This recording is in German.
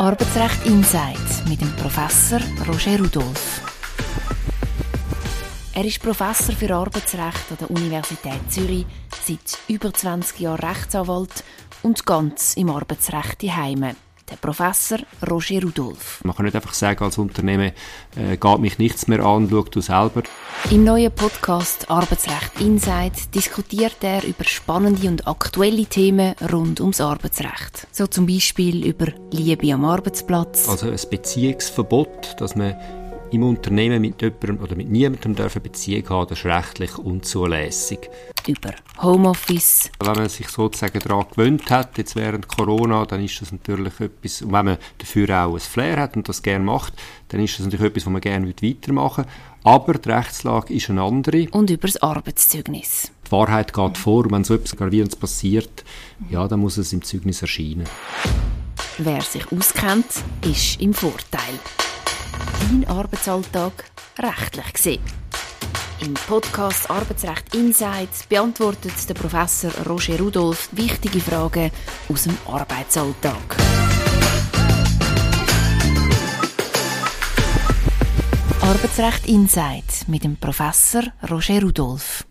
Arbeitsrecht Insight mit dem Professor Roger Rudolph. Er ist Professor für Arbeitsrecht an der Universität Zürich, seit über 20 Jahren Rechtsanwalt und ganz im Arbeitsrecht Heime. Der Professor Roger Rudolph. Man kann nicht einfach sagen, als Unternehmen äh, geht mich nichts mehr an, schau du selber. Im neuen Podcast Arbeitsrecht Insight diskutiert er über spannende und aktuelle Themen rund ums Arbeitsrecht. So zum Beispiel über Liebe am Arbeitsplatz. Also ein Beziehungsverbot, dass man im Unternehmen mit jemandem oder mit niemandem dürfen Beziehung haben, das ist rechtlich unzulässig. Über Homeoffice. Wenn man sich sozusagen daran gewöhnt hat, jetzt während Corona, dann ist das natürlich etwas, und wenn man dafür auch ein Flair hat und das gerne macht, dann ist das natürlich etwas, was man gerne weitermachen will. Aber die Rechtslage ist eine andere. Und über das Arbeitszeugnis. Die Wahrheit geht vor, wenn so etwas Gravierendes passiert, ja, dann muss es im Zeugnis erscheinen. Wer sich auskennt, ist im Vorteil dein Arbeitsalltag rechtlich gesehen? Im Podcast Arbeitsrecht Insights beantwortet der Professor Roger Rudolph wichtige Fragen aus dem Arbeitsalltag. Arbeitsrecht Insights mit dem Professor Roger Rudolph.